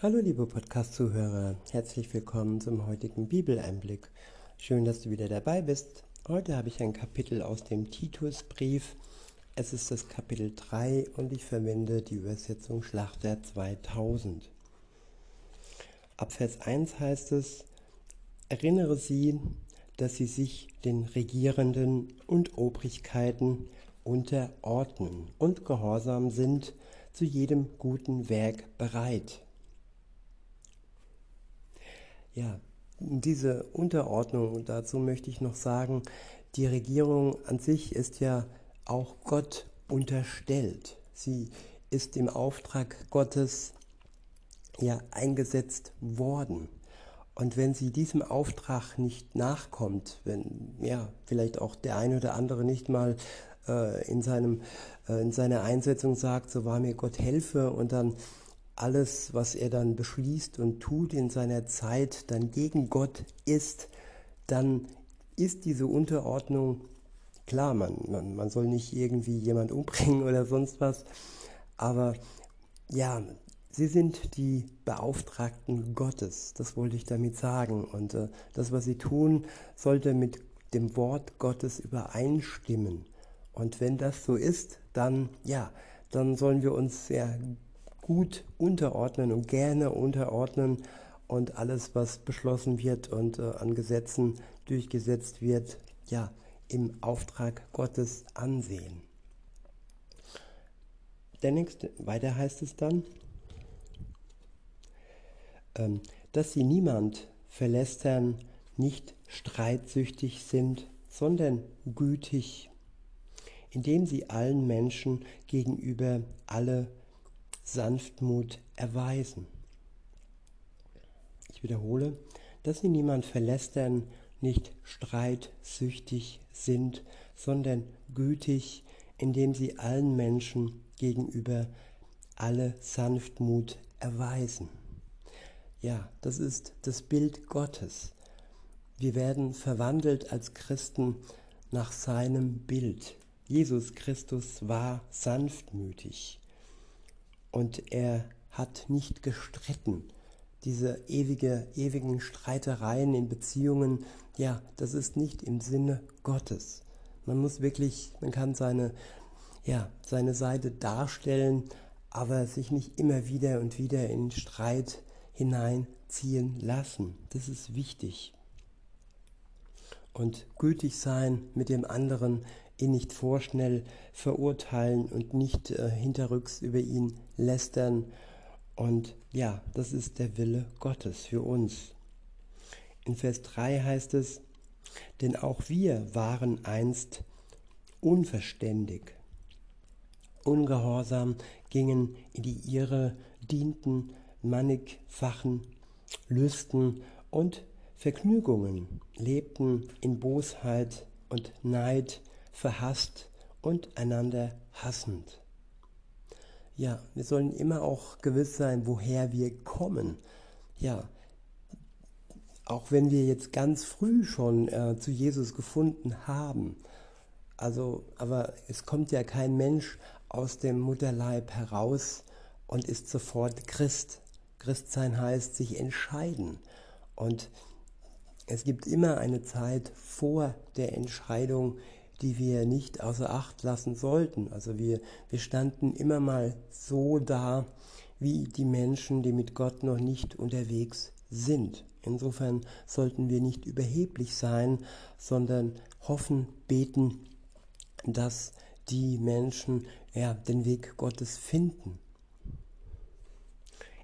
Hallo liebe Podcast-Zuhörer, herzlich willkommen zum heutigen Bibeleinblick. Schön, dass du wieder dabei bist. Heute habe ich ein Kapitel aus dem Titusbrief. Es ist das Kapitel 3 und ich verwende die Übersetzung Schlachter 2000. Ab Vers 1 heißt es, erinnere sie, dass sie sich den Regierenden und Obrigkeiten unterordnen und gehorsam sind, zu jedem guten Werk bereit ja, diese Unterordnung, dazu möchte ich noch sagen, die Regierung an sich ist ja auch Gott unterstellt. Sie ist im Auftrag Gottes ja eingesetzt worden. Und wenn sie diesem Auftrag nicht nachkommt, wenn ja vielleicht auch der eine oder andere nicht mal äh, in seinem äh, in seiner Einsetzung sagt, so war mir Gott helfe und dann alles, was er dann beschließt und tut in seiner Zeit, dann gegen Gott ist, dann ist diese Unterordnung, klar, man, man, man soll nicht irgendwie jemand umbringen oder sonst was, aber ja, sie sind die Beauftragten Gottes, das wollte ich damit sagen. Und äh, das, was sie tun, sollte mit dem Wort Gottes übereinstimmen. Und wenn das so ist, dann, ja, dann sollen wir uns ja gut unterordnen und gerne unterordnen und alles, was beschlossen wird und äh, an Gesetzen durchgesetzt wird, ja, im Auftrag Gottes ansehen. Der nächste, weiter heißt es dann, ähm, dass sie niemand verlästern, nicht streitsüchtig sind, sondern gütig, indem sie allen Menschen gegenüber alle Sanftmut erweisen. Ich wiederhole, dass sie niemand verlästern, nicht streitsüchtig sind, sondern gütig, indem sie allen Menschen gegenüber alle Sanftmut erweisen. Ja, das ist das Bild Gottes. Wir werden verwandelt als Christen nach seinem Bild. Jesus Christus war sanftmütig und er hat nicht gestritten. Diese ewige, ewigen Streitereien in Beziehungen, ja, das ist nicht im Sinne Gottes. Man muss wirklich, man kann seine, ja, seine Seite darstellen, aber sich nicht immer wieder und wieder in Streit hineinziehen lassen. Das ist wichtig. Und gütig sein mit dem anderen ihn nicht vorschnell verurteilen und nicht äh, hinterrücks über ihn lästern. Und ja, das ist der Wille Gottes für uns. In Vers 3 heißt es, denn auch wir waren einst unverständig, ungehorsam, gingen in die Irre, dienten mannigfachen Lüsten und Vergnügungen, lebten in Bosheit und Neid, verhasst und einander hassend. Ja, wir sollen immer auch gewiss sein, woher wir kommen. Ja, auch wenn wir jetzt ganz früh schon äh, zu Jesus gefunden haben. Also, aber es kommt ja kein Mensch aus dem Mutterleib heraus und ist sofort Christ. Christsein heißt sich entscheiden. Und es gibt immer eine Zeit vor der Entscheidung, die wir nicht außer Acht lassen sollten. Also wir, wir standen immer mal so da, wie die Menschen, die mit Gott noch nicht unterwegs sind. Insofern sollten wir nicht überheblich sein, sondern hoffen, beten, dass die Menschen ja, den Weg Gottes finden.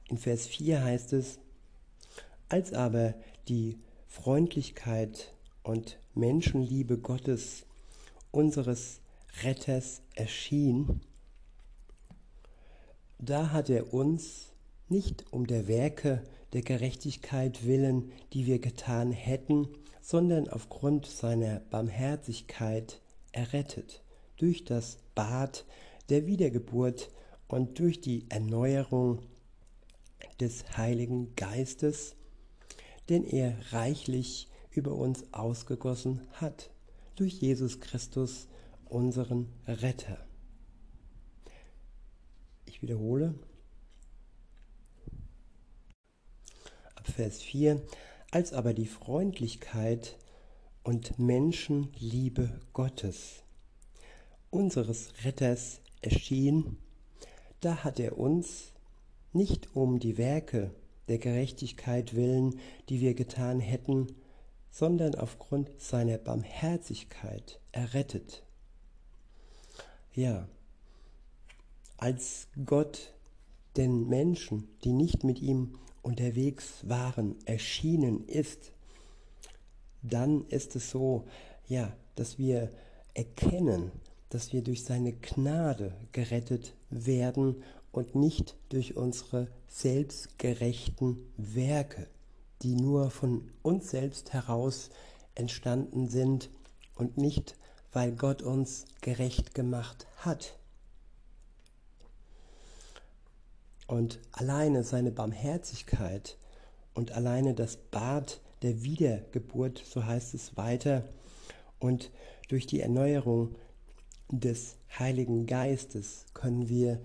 In Vers 4 heißt es, als aber die Freundlichkeit und Menschenliebe Gottes unseres Retters erschien, da hat er uns nicht um der Werke der Gerechtigkeit willen, die wir getan hätten, sondern aufgrund seiner Barmherzigkeit errettet, durch das Bad der Wiedergeburt und durch die Erneuerung des Heiligen Geistes, den er reichlich über uns ausgegossen hat durch Jesus Christus, unseren Retter. Ich wiederhole, Vers 4, als aber die Freundlichkeit und Menschenliebe Gottes, unseres Retters, erschien, da hat er uns nicht um die Werke der Gerechtigkeit willen, die wir getan hätten, sondern aufgrund seiner Barmherzigkeit errettet. Ja, als Gott den Menschen, die nicht mit ihm unterwegs waren, erschienen ist, dann ist es so, ja, dass wir erkennen, dass wir durch seine Gnade gerettet werden und nicht durch unsere selbstgerechten Werke, die nur von uns selbst heraus entstanden sind und nicht, weil Gott uns gerecht gemacht hat. Und alleine seine Barmherzigkeit und alleine das Bad der Wiedergeburt, so heißt es weiter, und durch die Erneuerung des Heiligen Geistes können wir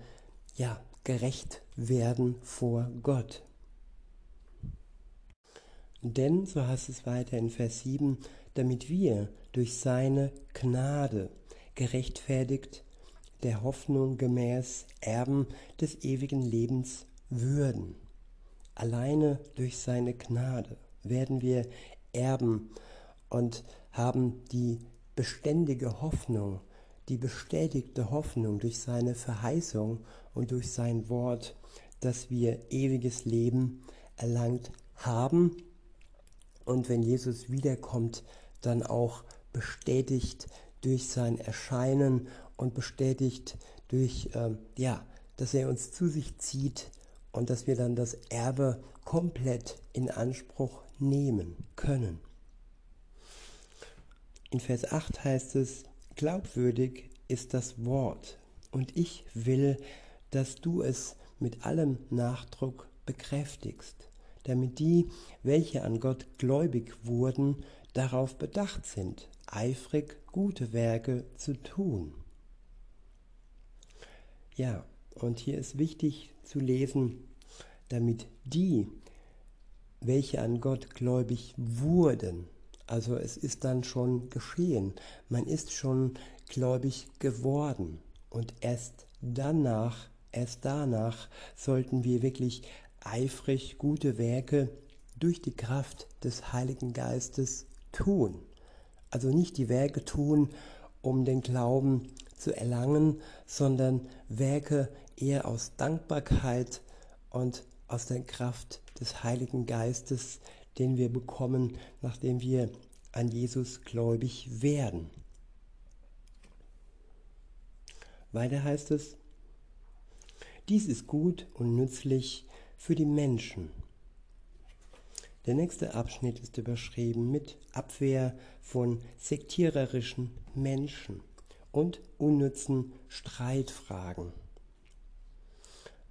ja gerecht werden vor Gott. Denn, so heißt es weiter in Vers 7, damit wir durch seine Gnade gerechtfertigt der Hoffnung gemäß Erben des ewigen Lebens würden. Alleine durch seine Gnade werden wir Erben und haben die beständige Hoffnung, die bestätigte Hoffnung durch seine Verheißung und durch sein Wort, dass wir ewiges Leben erlangt haben und wenn Jesus wiederkommt, dann auch bestätigt durch sein Erscheinen und bestätigt durch, ähm, ja, dass er uns zu sich zieht und dass wir dann das Erbe komplett in Anspruch nehmen können. In Vers 8 heißt es, glaubwürdig ist das Wort und ich will, dass du es mit allem Nachdruck bekräftigst, damit die, welche an Gott gläubig wurden, darauf bedacht sind, eifrig gute Werke zu tun. Ja, und hier ist wichtig zu lesen, damit die, welche an Gott gläubig wurden, also es ist dann schon geschehen, man ist schon gläubig geworden und erst danach, erst danach sollten wir wirklich eifrig gute Werke durch die Kraft des Heiligen Geistes tun. Also nicht die Werke tun, um den Glauben zu erlangen, sondern Werke eher aus Dankbarkeit und aus der Kraft des Heiligen Geistes, den wir bekommen, nachdem wir an Jesus gläubig werden. Weiter heißt es, dies ist gut und nützlich für die Menschen. Der nächste Abschnitt ist überschrieben mit Abwehr von sektiererischen Menschen und unnützen Streitfragen.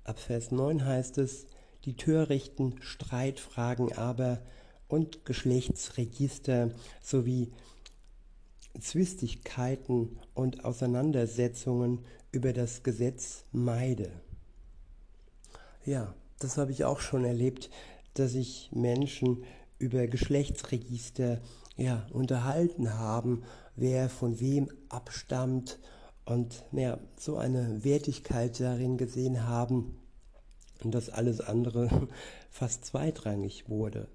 Ab Vers 9 heißt es, die törichten Streitfragen aber und Geschlechtsregister sowie Zwistigkeiten und Auseinandersetzungen über das Gesetz meide. Ja, das habe ich auch schon erlebt, dass sich Menschen über Geschlechtsregister ja, unterhalten haben, wer von wem abstammt und ja, so eine Wertigkeit darin gesehen haben und dass alles andere fast zweitrangig wurde.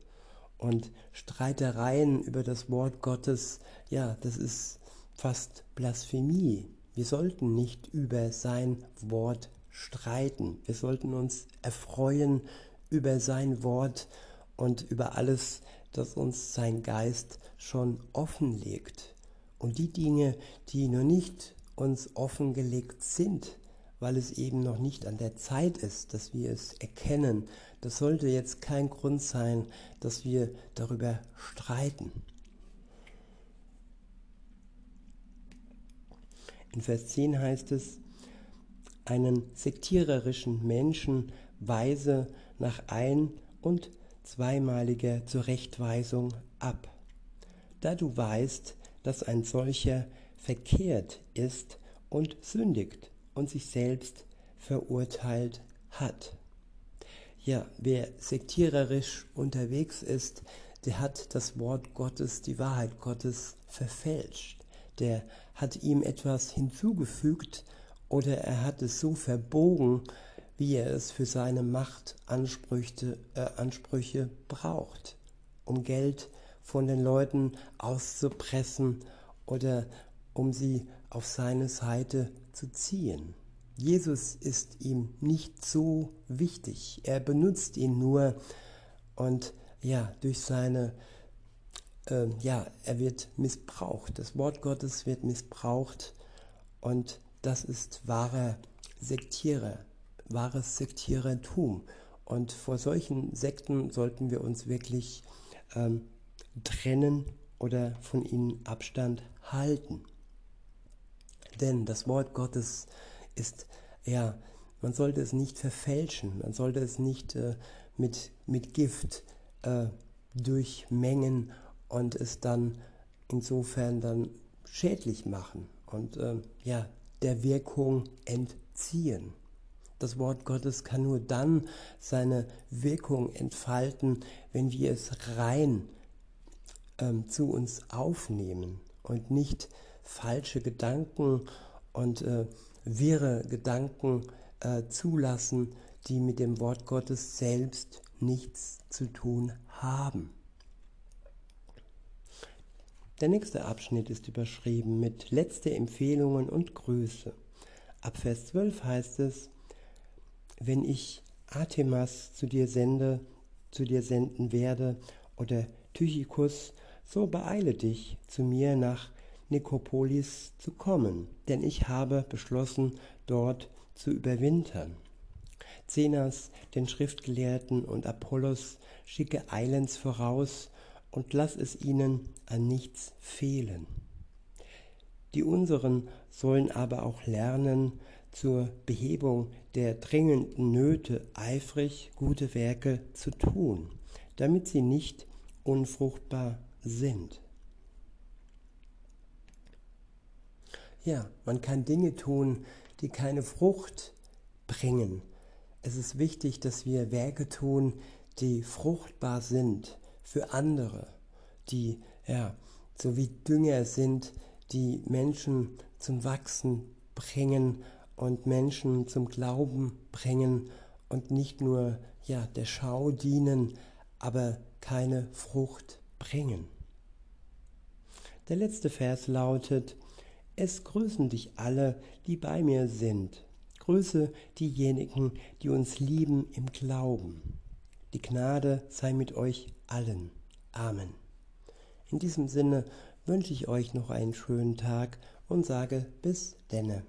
Und Streitereien über das Wort Gottes, ja, das ist fast Blasphemie. Wir sollten nicht über sein Wort streiten. Wir sollten uns erfreuen über sein Wort und über alles, das uns sein Geist schon offenlegt. Und die Dinge, die noch nicht uns offengelegt sind, weil es eben noch nicht an der Zeit ist, dass wir es erkennen, das sollte jetzt kein Grund sein, dass wir darüber streiten. In Vers 10 heißt es, einen sektiererischen Menschen weise nach ein- und zweimaliger Zurechtweisung ab. Da du weißt, dass ein solcher verkehrt ist und sündigt und sich selbst verurteilt hat. ja, wer sektiererisch unterwegs ist, der hat das Wort Gottes, die Wahrheit Gottes verfälscht. Der hat ihm etwas hinzugefügt oder er hat es so verbogen, wie er es für seine Machtansprüche äh, Ansprüche braucht, um Geld von den Leuten auszupressen oder um sie auf seine Seite zu ziehen. Jesus ist ihm nicht so wichtig. Er benutzt ihn nur und ja, durch seine, äh, ja, er wird missbraucht. Das Wort Gottes wird missbraucht und das ist wahrer Sektierer, wahres Sektierertum. Und vor solchen Sekten sollten wir uns wirklich ähm, trennen oder von ihnen Abstand halten. Denn das Wort Gottes ist, ja, man sollte es nicht verfälschen, man sollte es nicht äh, mit, mit Gift äh, durchmengen und es dann insofern dann schädlich machen und äh, ja, der Wirkung entziehen. Das Wort Gottes kann nur dann seine Wirkung entfalten, wenn wir es rein ähm, zu uns aufnehmen und nicht falsche Gedanken und äh, wirre Gedanken äh, zulassen, die mit dem Wort Gottes selbst nichts zu tun haben. Der nächste Abschnitt ist überschrieben mit letzte Empfehlungen und Grüße. Ab Vers 12 heißt es, wenn ich Artemas zu dir sende, zu dir senden werde, oder Tychicus, so beeile dich, zu mir nach Nikopolis zu kommen, denn ich habe beschlossen, dort zu überwintern. Zenas, den Schriftgelehrten und Apollos schicke eilends voraus und lass es ihnen an nichts fehlen. Die unseren sollen aber auch lernen, zur Behebung der dringenden Nöte eifrig gute Werke zu tun, damit sie nicht unfruchtbar sind. Ja, man kann Dinge tun, die keine Frucht bringen, es ist wichtig, dass wir Werke tun, die fruchtbar sind für andere, die ja, so wie Dünger sind, die Menschen zum Wachsen bringen und Menschen zum Glauben bringen und nicht nur ja, der Schau dienen, aber keine Frucht bringen. Der letzte Vers lautet, es grüßen dich alle, die bei mir sind Grüße diejenigen, die uns lieben im Glauben. Die Gnade sei mit euch allen. Amen. In diesem Sinne wünsche ich euch noch einen schönen Tag und sage bis denne.